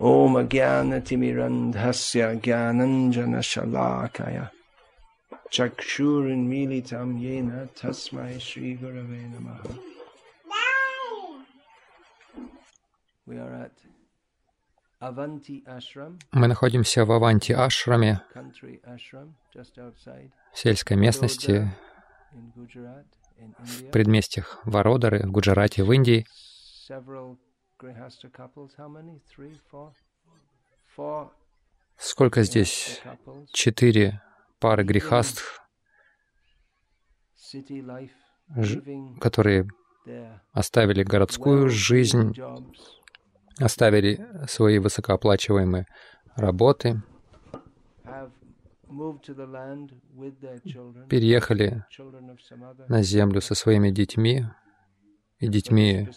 Om Agyanatimirandhasya Gyananjana Shalakaya Chakshurunmilitam Yena Tasmai Sri Gurave Namaha Мы находимся в Аванти-ашраме, в сельской местности, в предместьях Вародары, в Гуджарате, в Индии. Сколько здесь? Четыре пары грехастх, которые оставили городскую жизнь, оставили свои высокооплачиваемые работы, переехали на землю со своими детьми и детьми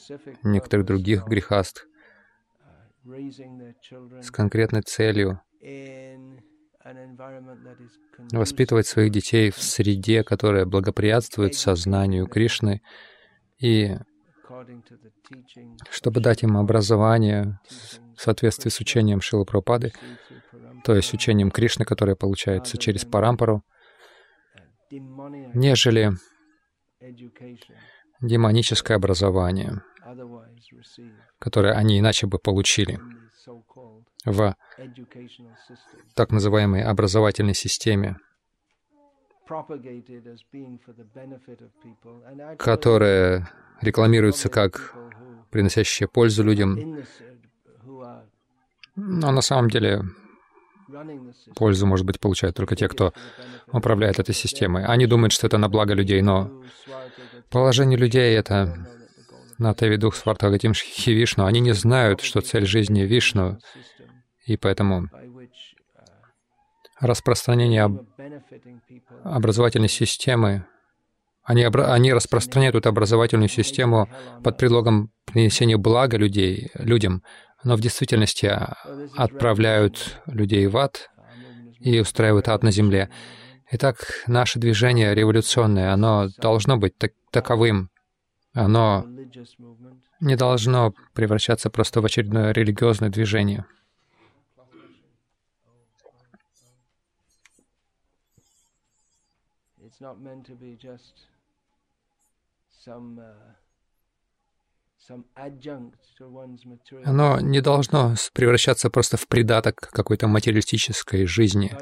некоторых других children с конкретной целью воспитывать своих детей в среде, которая благоприятствует сознанию Кришны, и чтобы дать им образование в соответствии с учением Parampara, то есть учением Кришны, которое получается через Парампару, нежели демоническое образование, которое они иначе бы получили в так называемой образовательной системе, которая рекламируется как приносящая пользу людям, но на самом деле пользу, может быть, получают только те, кто управляет этой системой. Они думают, что это на благо людей, но положение людей — это на Теви Дух Свартагатим Шхи Вишну. Они не знают, что цель жизни — Вишну, и поэтому распространение образовательной системы, они, обра- они распространяют эту образовательную систему под предлогом принесения блага людей, людям, но в действительности а, отправляют людей в ад и устраивают ад на земле. Итак, наше движение революционное, оно должно быть так- таковым. Оно не должно превращаться просто в очередное религиозное движение. it's not meant to be just some uh, some adjunct to one's material Оно не должно превращаться просто в придаток какой-то материалистической жизни,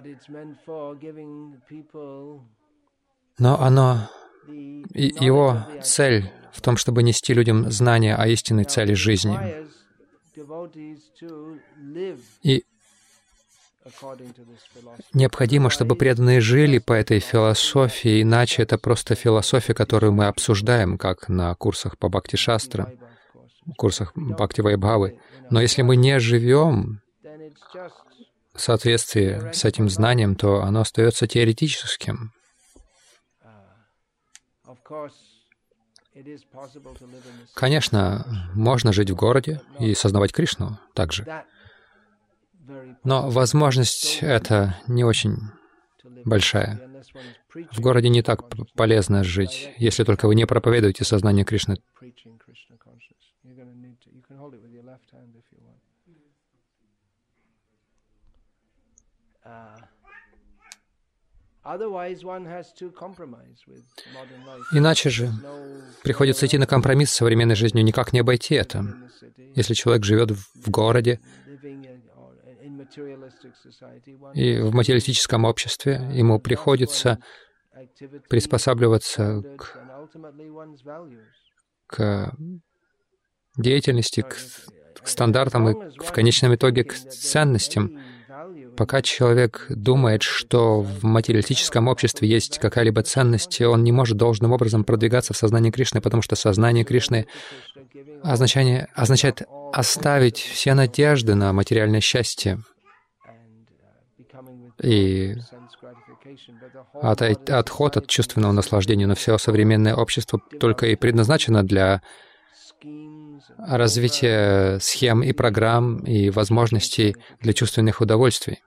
но оно, его цель в том, чтобы нести людям знания о истинной цели жизни. И необходимо, чтобы преданные жили по этой философии, иначе это просто философия, которую мы обсуждаем, как на курсах по Бхакти Шастра. Курсах Бхакти Вайбхавы. Но если мы не живем в соответствии с этим знанием, то оно остается теоретическим. Конечно, можно жить в городе и сознавать Кришну также. Но возможность эта не очень большая. В городе не так полезно жить, если только вы не проповедуете сознание Кришны. Иначе же приходится идти на компромисс с современной жизнью, никак не обойти это. Если человек живет в городе и в материалистическом обществе, ему приходится приспосабливаться к, к деятельности, к, к стандартам и в конечном итоге к ценностям. Пока человек думает, что в материалистическом обществе есть какая-либо ценность, он не может должным образом продвигаться в сознании Кришны, потому что сознание Кришны означание, означает оставить все надежды на материальное счастье и отход от чувственного наслаждения. Но все современное общество только и предназначено для развития схем и программ и возможностей для чувственных удовольствий.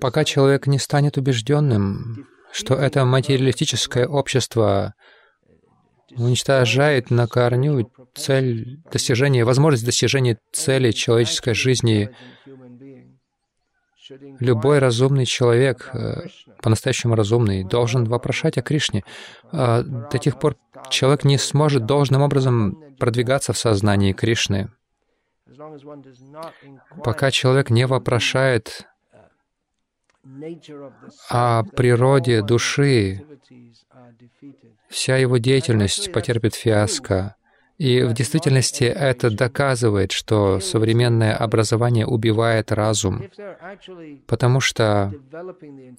Пока человек не станет убежденным, что это материалистическое общество уничтожает на корню цель достижения, возможность достижения цели человеческой жизни. Любой разумный человек, э, по-настоящему разумный, должен вопрошать о Кришне. А до тех пор человек не сможет должным образом продвигаться в сознании Кришны. Пока человек не вопрошает о природе души, вся его деятельность потерпит фиаско. И в действительности это доказывает, что современное образование убивает разум, потому что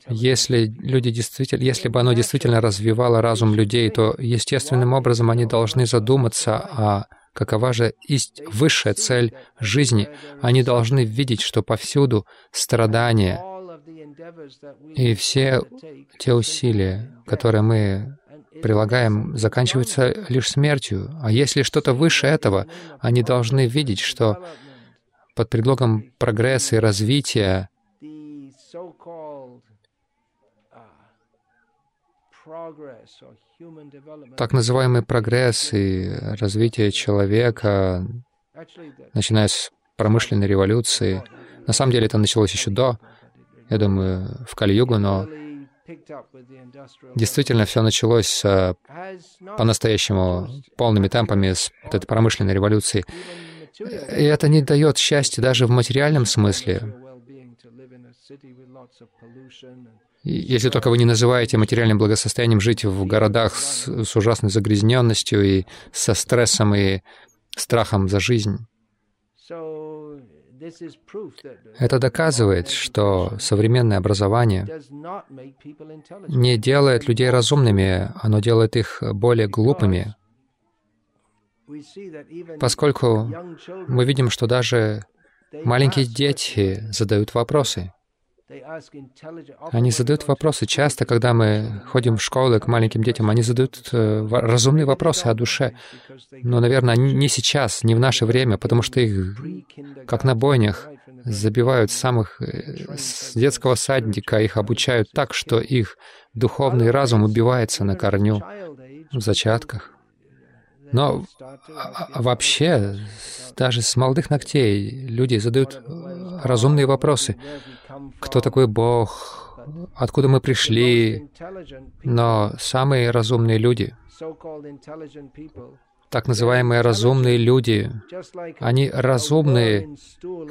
если люди действительно, если бы оно действительно развивало разум людей, то естественным образом они должны задуматься о какова же есть высшая цель жизни. Они должны видеть, что повсюду страдания, и все те усилия, которые мы прилагаем, заканчиваются лишь смертью. А если что-то выше этого, они должны видеть, что под предлогом прогресса и развития так называемый прогресс и развитие человека, начиная с промышленной революции, на самом деле это началось еще до, я думаю, в Кали-югу, но действительно все началось э, по-настоящему полными темпами с вот этой промышленной революции. И это не дает счастья даже в материальном смысле. Если только вы не называете материальным благосостоянием жить в городах с, с ужасной загрязненностью и со стрессом и страхом за жизнь. Это доказывает, что современное образование не делает людей разумными, оно делает их более глупыми, поскольку мы видим, что даже маленькие дети задают вопросы. Они задают вопросы. Часто, когда мы ходим в школы к маленьким детям, они задают э, разумные вопросы о душе. Но, наверное, не сейчас, не в наше время, потому что их, как на бойнях, забивают самых э, с детского садника, их обучают так, что их духовный разум убивается на корню в зачатках. Но а, а вообще, даже с молодых ногтей люди задают разумные вопросы кто такой Бог, откуда мы пришли. Но самые разумные люди, так называемые разумные люди, они разумны,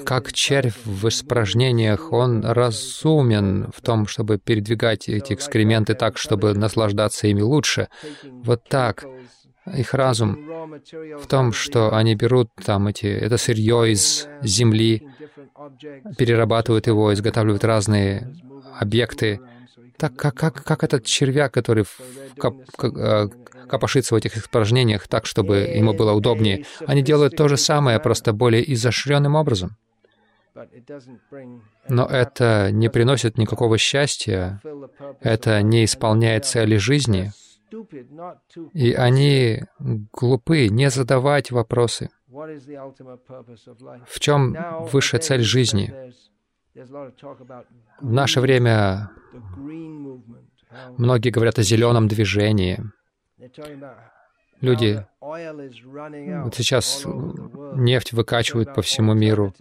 как червь в испражнениях. Он разумен в том, чтобы передвигать эти экскременты так, чтобы наслаждаться ими лучше. Вот так. Их разум в том, что они берут там эти, это сырье из земли, перерабатывают его, изготавливают разные объекты. Так как, как, как этот червяк, который кап, э, копошится в этих испражнениях так, чтобы ему было удобнее. Они делают то же самое, просто более изощренным образом. Но это не приносит никакого счастья, это не исполняет цели жизни. И они глупы не задавать вопросы. В чем высшая цель жизни? В наше время многие говорят о зеленом движении. Люди вот сейчас нефть выкачивают по всему миру.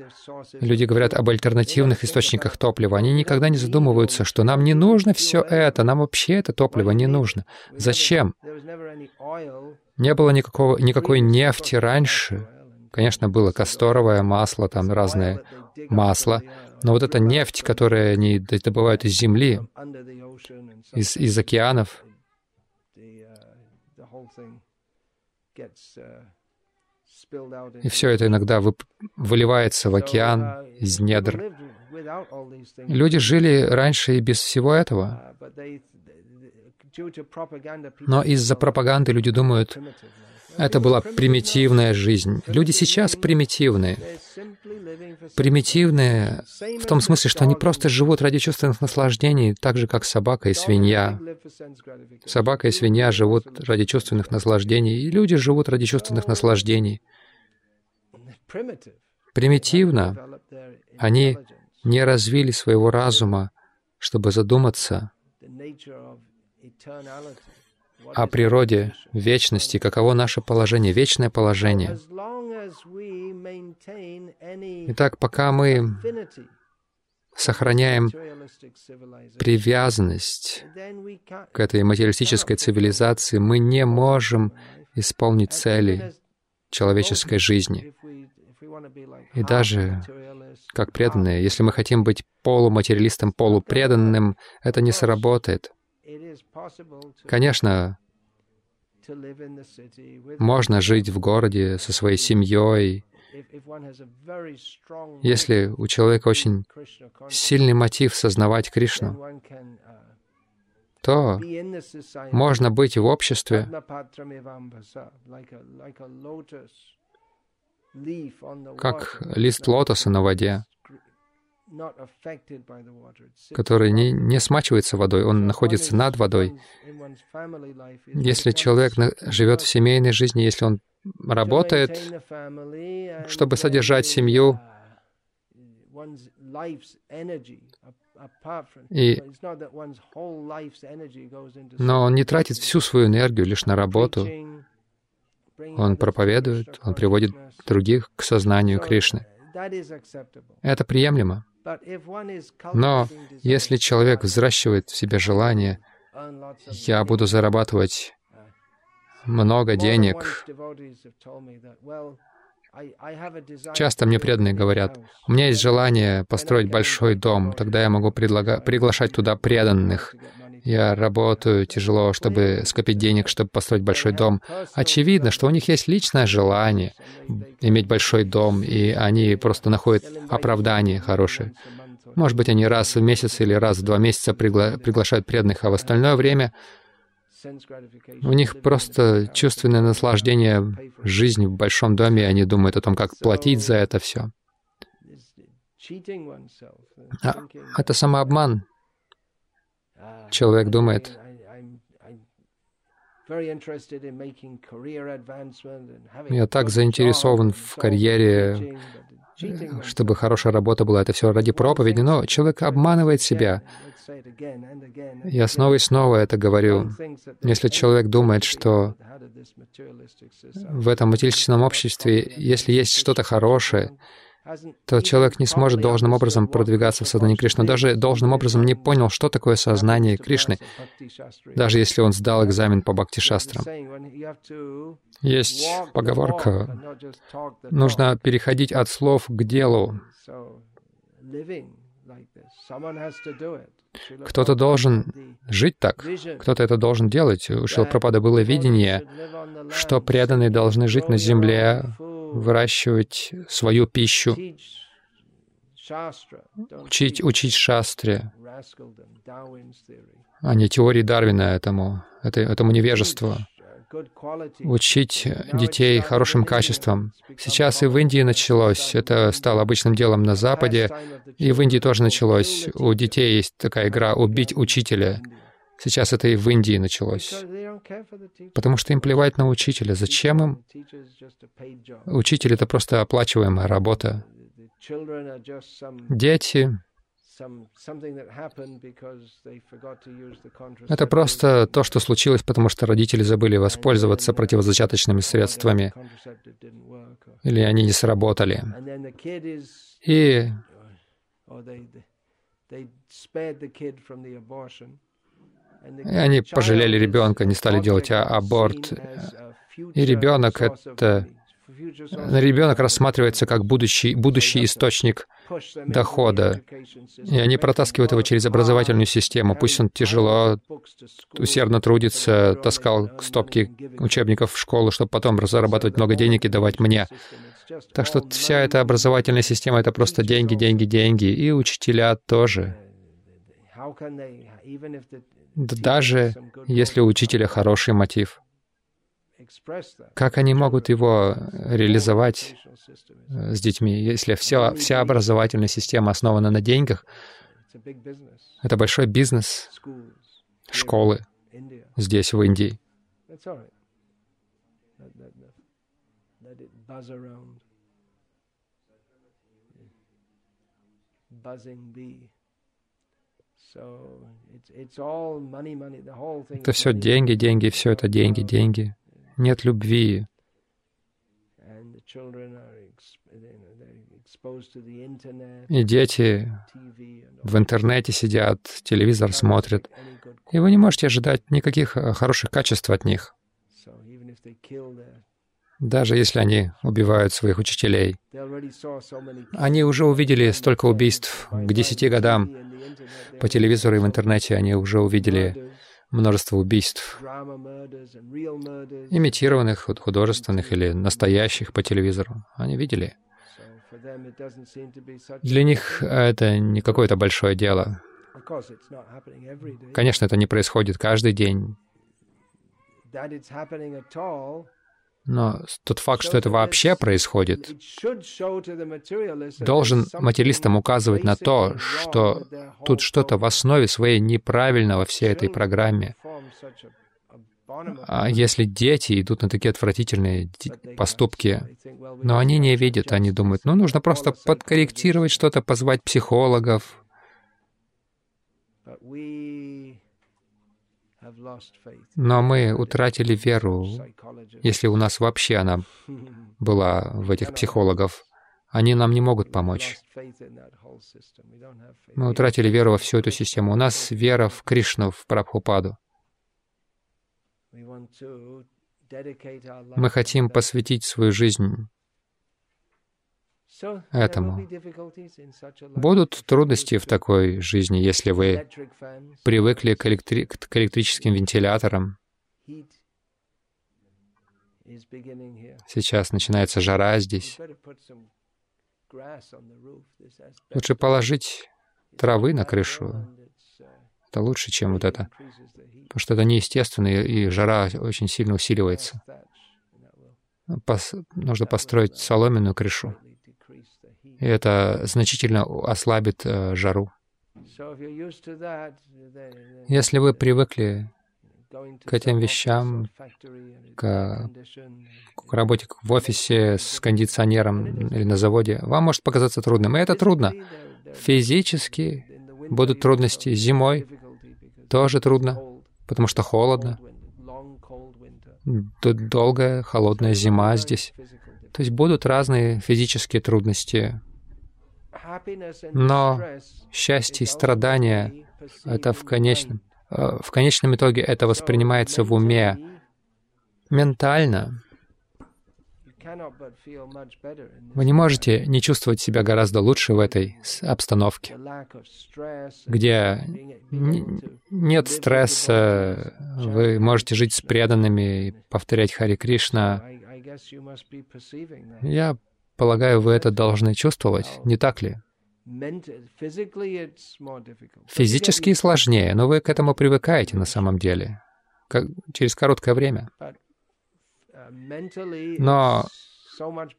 Люди говорят об альтернативных источниках топлива. Они никогда не задумываются, что нам не нужно все это, нам вообще это топливо не нужно. Зачем? Не было никакого, никакой нефти раньше. Конечно, было касторовое масло, там разное масло, но вот эта нефть, которую они добывают из земли, из, из океанов, и все это иногда выливается в океан из недр. Люди жили раньше и без всего этого. Но из-за пропаганды люди думают, это была примитивная жизнь. Люди сейчас примитивные. Примитивные в том смысле, что они просто живут ради чувственных наслаждений, так же, как собака и свинья. Собака и свинья живут ради чувственных наслаждений, и люди живут ради чувственных наслаждений. Примитивно они не развили своего разума, чтобы задуматься о природе вечности, каково наше положение, вечное положение. Итак, пока мы сохраняем привязанность к этой материалистической цивилизации, мы не можем исполнить цели человеческой жизни. И даже как преданные, если мы хотим быть полуматериалистом, полупреданным, это не сработает. Конечно, можно жить в городе со своей семьей, если у человека очень сильный мотив сознавать Кришну, то можно быть в обществе. Как лист лотоса на воде, который не, не смачивается водой, он находится над водой. Если человек живет в семейной жизни, если он работает, чтобы содержать семью, и, но он не тратит всю свою энергию лишь на работу. Он проповедует, он приводит других к сознанию Кришны. Это приемлемо. Но если человек взращивает в себе желание, я буду зарабатывать много денег. Часто мне преданные говорят, у меня есть желание построить большой дом, тогда я могу предлага- приглашать туда преданных. Я работаю тяжело, чтобы скопить денег, чтобы построить большой дом. Очевидно, что у них есть личное желание иметь большой дом, и они просто находят оправдание хорошее. Может быть, они раз в месяц или раз в два месяца пригла- приглашают преданных, а в остальное время у них просто чувственное наслаждение жизни в большом доме, и они думают о том, как платить за это все. А, это самообман. Человек думает, я так заинтересован в карьере, чтобы хорошая работа была. Это все ради проповеди, но человек обманывает себя. Я снова и снова это говорю. Если человек думает, что в этом материалистическом обществе, если есть что-то хорошее, то человек не сможет должным образом продвигаться в сознании Кришны. Даже должным образом не понял, что такое сознание Кришны, даже если он сдал экзамен по бхакти-шастрам. Есть поговорка, нужно переходить от слов к делу. Кто-то должен жить так, кто-то это должен делать. У Шилпрапада было видение, что преданные должны жить на земле, выращивать свою пищу, учить, учить шастре, а не теории Дарвина этому, этому невежеству учить детей хорошим качествам. Сейчас и в Индии началось, это стало обычным делом на Западе, и в Индии тоже началось. У детей есть такая игра «убить учителя». Сейчас это и в Индии началось. Потому что им плевать на учителя. Зачем им? Учитель — это просто оплачиваемая работа. Дети это просто то, что случилось, потому что родители забыли воспользоваться противозачаточными средствами, или они не сработали. И они пожалели ребенка, не стали делать а аборт. И ребенок — это Ребенок рассматривается как будущий, будущий источник дохода, и они протаскивают его через образовательную систему. Пусть он тяжело, усердно трудится, таскал стопки учебников в школу, чтобы потом зарабатывать много денег и давать мне. Так что вся эта образовательная система — это просто деньги, деньги, деньги, и учителя тоже. Даже если у учителя хороший мотив — как они могут его реализовать э, с детьми, если вся, вся образовательная система основана на деньгах? Это большой бизнес, школы здесь, в Индии. Это все деньги, деньги, все это деньги, деньги. Нет любви. И дети в интернете сидят, телевизор смотрят, и вы не можете ожидать никаких э, хороших качеств от них, даже если они убивают своих учителей. Они уже увидели столько убийств к десяти годам. По телевизору и в интернете они уже увидели множество убийств, имитированных, художественных или настоящих по телевизору. Они видели. Для них это не какое-то большое дело. Конечно, это не происходит каждый день. Но тот факт, что это вообще происходит, должен материалистам указывать на то, что тут что-то в основе своей неправильно во всей этой программе. А если дети идут на такие отвратительные поступки, но они не видят, они думают, ну, нужно просто подкорректировать что-то, позвать психологов. Но мы утратили веру, если у нас вообще она была в этих психологов. Они нам не могут помочь. Мы утратили веру во всю эту систему. У нас вера в Кришну, в Прабхупаду. Мы хотим посвятить свою жизнь этому. Будут трудности в такой жизни, если вы привыкли к, электри... к электрическим вентиляторам. Сейчас начинается жара здесь. Лучше положить травы на крышу. Это лучше, чем вот это. Потому что это неестественно, и жара очень сильно усиливается. Пос... Нужно построить соломенную крышу. И это значительно ослабит э, жару. Если вы привыкли к этим вещам, к, к работе в офисе с кондиционером или на заводе, вам может показаться трудным. И это трудно. Физически будут трудности зимой, тоже трудно, потому что холодно. Долгая холодная зима здесь. То есть будут разные физические трудности. Но счастье и страдания — это в конечном, э, в конечном итоге это воспринимается в уме ментально. Вы не можете не чувствовать себя гораздо лучше в этой обстановке, где нет стресса, вы можете жить с преданными повторять Хари Кришна. Я полагаю, вы это должны чувствовать, не так ли? Физически сложнее, но вы к этому привыкаете на самом деле, как, через короткое время. Но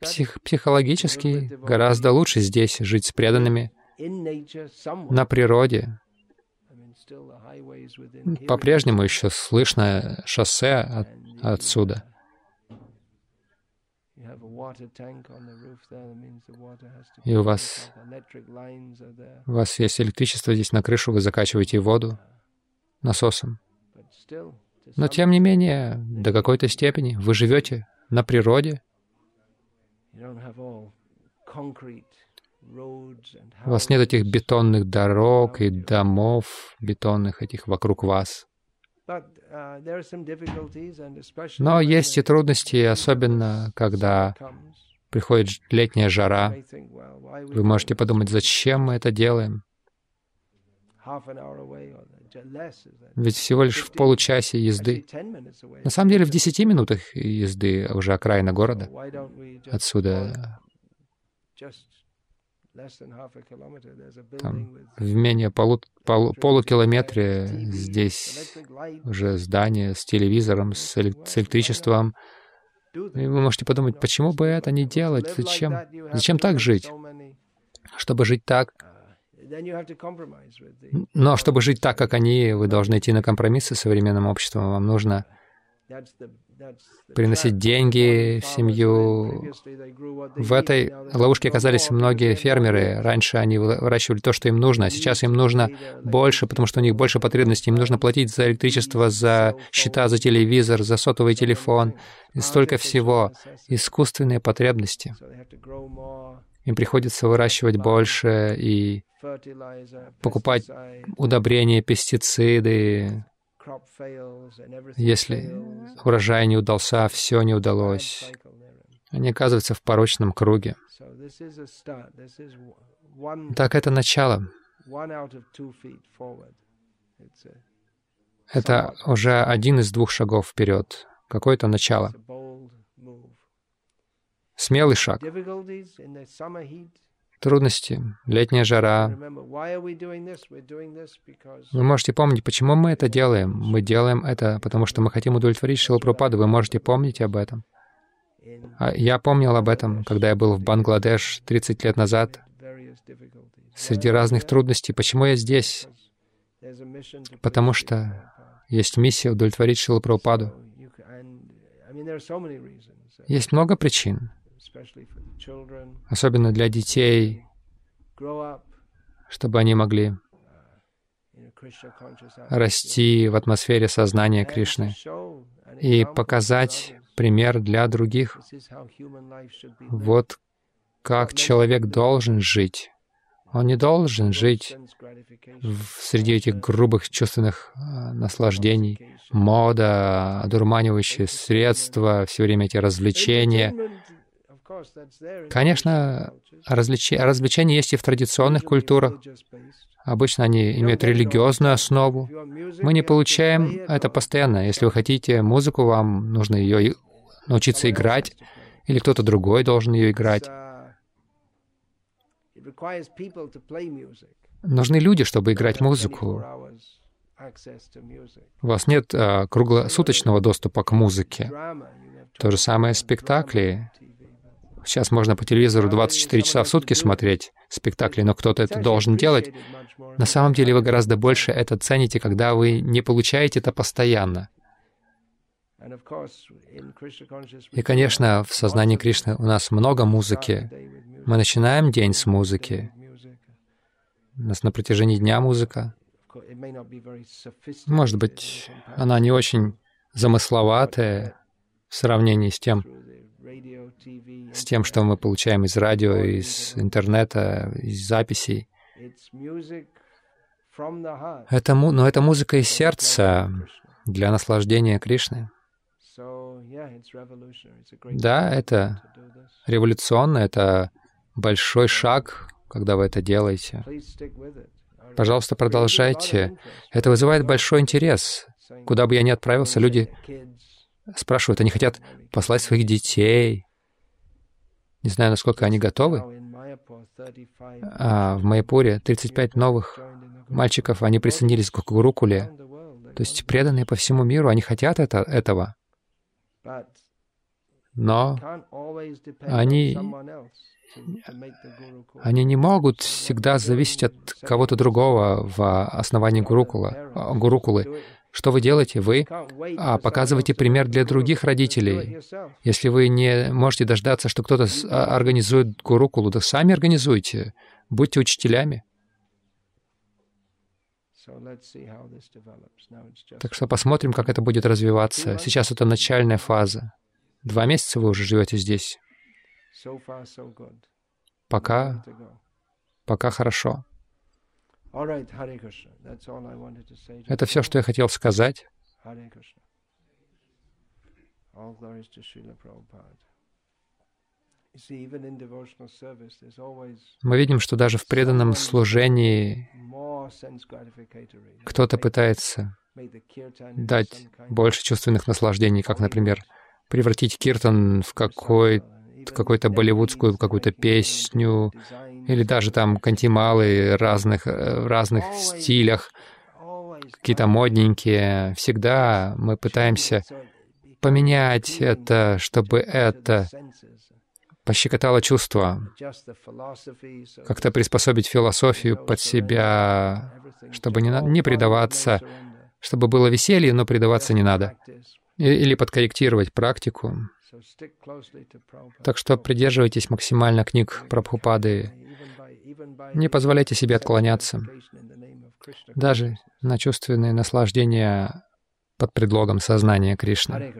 псих, психологически гораздо лучше здесь жить с преданными, на природе. По-прежнему еще слышно шоссе от, отсюда. И у вас, у вас есть электричество здесь на крышу, вы закачиваете воду насосом. Но тем не менее, до какой-то степени вы живете на природе. У вас нет этих бетонных дорог и домов бетонных этих вокруг вас. Но есть и трудности, особенно когда приходит летняя жара. Вы можете подумать, зачем мы это делаем? Ведь всего лишь в получасе езды. На самом деле в десяти минутах езды уже окраина города. Отсюда там, в менее полу, полу, полукилометре здесь уже здание с телевизором, с, с электричеством. И вы можете подумать, почему бы это не делать? Зачем? Зачем так жить? Чтобы жить так, но чтобы жить так, как они, вы должны идти на компромиссы с современным обществом. Вам нужно приносить деньги в семью. В этой ловушке оказались многие фермеры. Раньше они выращивали то, что им нужно, а сейчас им нужно больше, потому что у них больше потребностей. Им нужно платить за электричество, за счета, за телевизор, за сотовый телефон, и столько всего. Искусственные потребности. Им приходится выращивать больше и покупать удобрения, пестициды, если урожай не удался, все не удалось. Они оказываются в порочном круге. Так, это начало. Это уже один из двух шагов вперед. Какое-то начало. Смелый шаг трудности, летняя жара. Вы можете помнить, почему мы это делаем. Мы делаем это, потому что мы хотим удовлетворить Шилапрападу. Вы можете помнить об этом. А я помнил об этом, когда я был в Бангладеш 30 лет назад, среди разных трудностей. Почему я здесь? Потому что есть миссия удовлетворить Шилапрападу. Есть много причин особенно для детей, чтобы они могли расти в атмосфере сознания Кришны и показать пример для других. Вот как человек должен жить. Он не должен жить в, среди этих грубых чувственных э, наслаждений, мода, одурманивающие средства, все время эти развлечения. Конечно, развлеч... развлечения есть и в традиционных культурах. Обычно они имеют религиозную основу. Мы не получаем это постоянно. Если вы хотите музыку, вам нужно ее научиться играть, или кто-то другой должен ее играть. Нужны люди, чтобы играть музыку. У вас нет а, круглосуточного доступа к музыке. То же самое спектакли. Сейчас можно по телевизору 24 часа в сутки смотреть спектакли, но кто-то это должен делать. На самом деле вы гораздо больше это цените, когда вы не получаете это постоянно. И, конечно, в сознании Кришны у нас много музыки. Мы начинаем день с музыки. У нас на протяжении дня музыка. Может быть, она не очень замысловатая в сравнении с тем, с тем, что мы получаем из радио, из интернета, из записей. Это, но это музыка из сердца для наслаждения Кришны. Да, это революционно, это большой шаг, когда вы это делаете. Пожалуйста, продолжайте. Это вызывает большой интерес. Куда бы я ни отправился, люди спрашивают, они хотят послать своих детей. Не знаю, насколько они готовы. А в Майяпуре 35 новых мальчиков, они присоединились к Гурукуле. То есть преданные по всему миру, они хотят это, этого. Но они, они не могут всегда зависеть от кого-то другого в основании Гурукула, Гурукулы. Что вы делаете? Вы а, показываете пример для других родителей. Если вы не можете дождаться, что кто-то а, организует гурукулу, то сами организуйте. Будьте учителями. Так что посмотрим, как это будет развиваться. Сейчас это начальная фаза. Два месяца вы уже живете здесь. Пока, пока хорошо. Это все, что я хотел сказать. Мы видим, что даже в преданном служении кто-то пытается дать больше чувственных наслаждений, как, например, превратить киртан в какой какую-то болливудскую какую-то песню, или даже там кантималы разных, э, в разных стилях, какие-то модненькие. Всегда мы пытаемся поменять это, чтобы это пощекотало чувство, как-то приспособить философию под себя, чтобы не, не предаваться, чтобы было веселье, но предаваться не надо. или подкорректировать практику. Так что придерживайтесь максимально книг Прабхупады. Не позволяйте себе отклоняться, даже на чувственные наслаждения под предлогом сознания Кришны.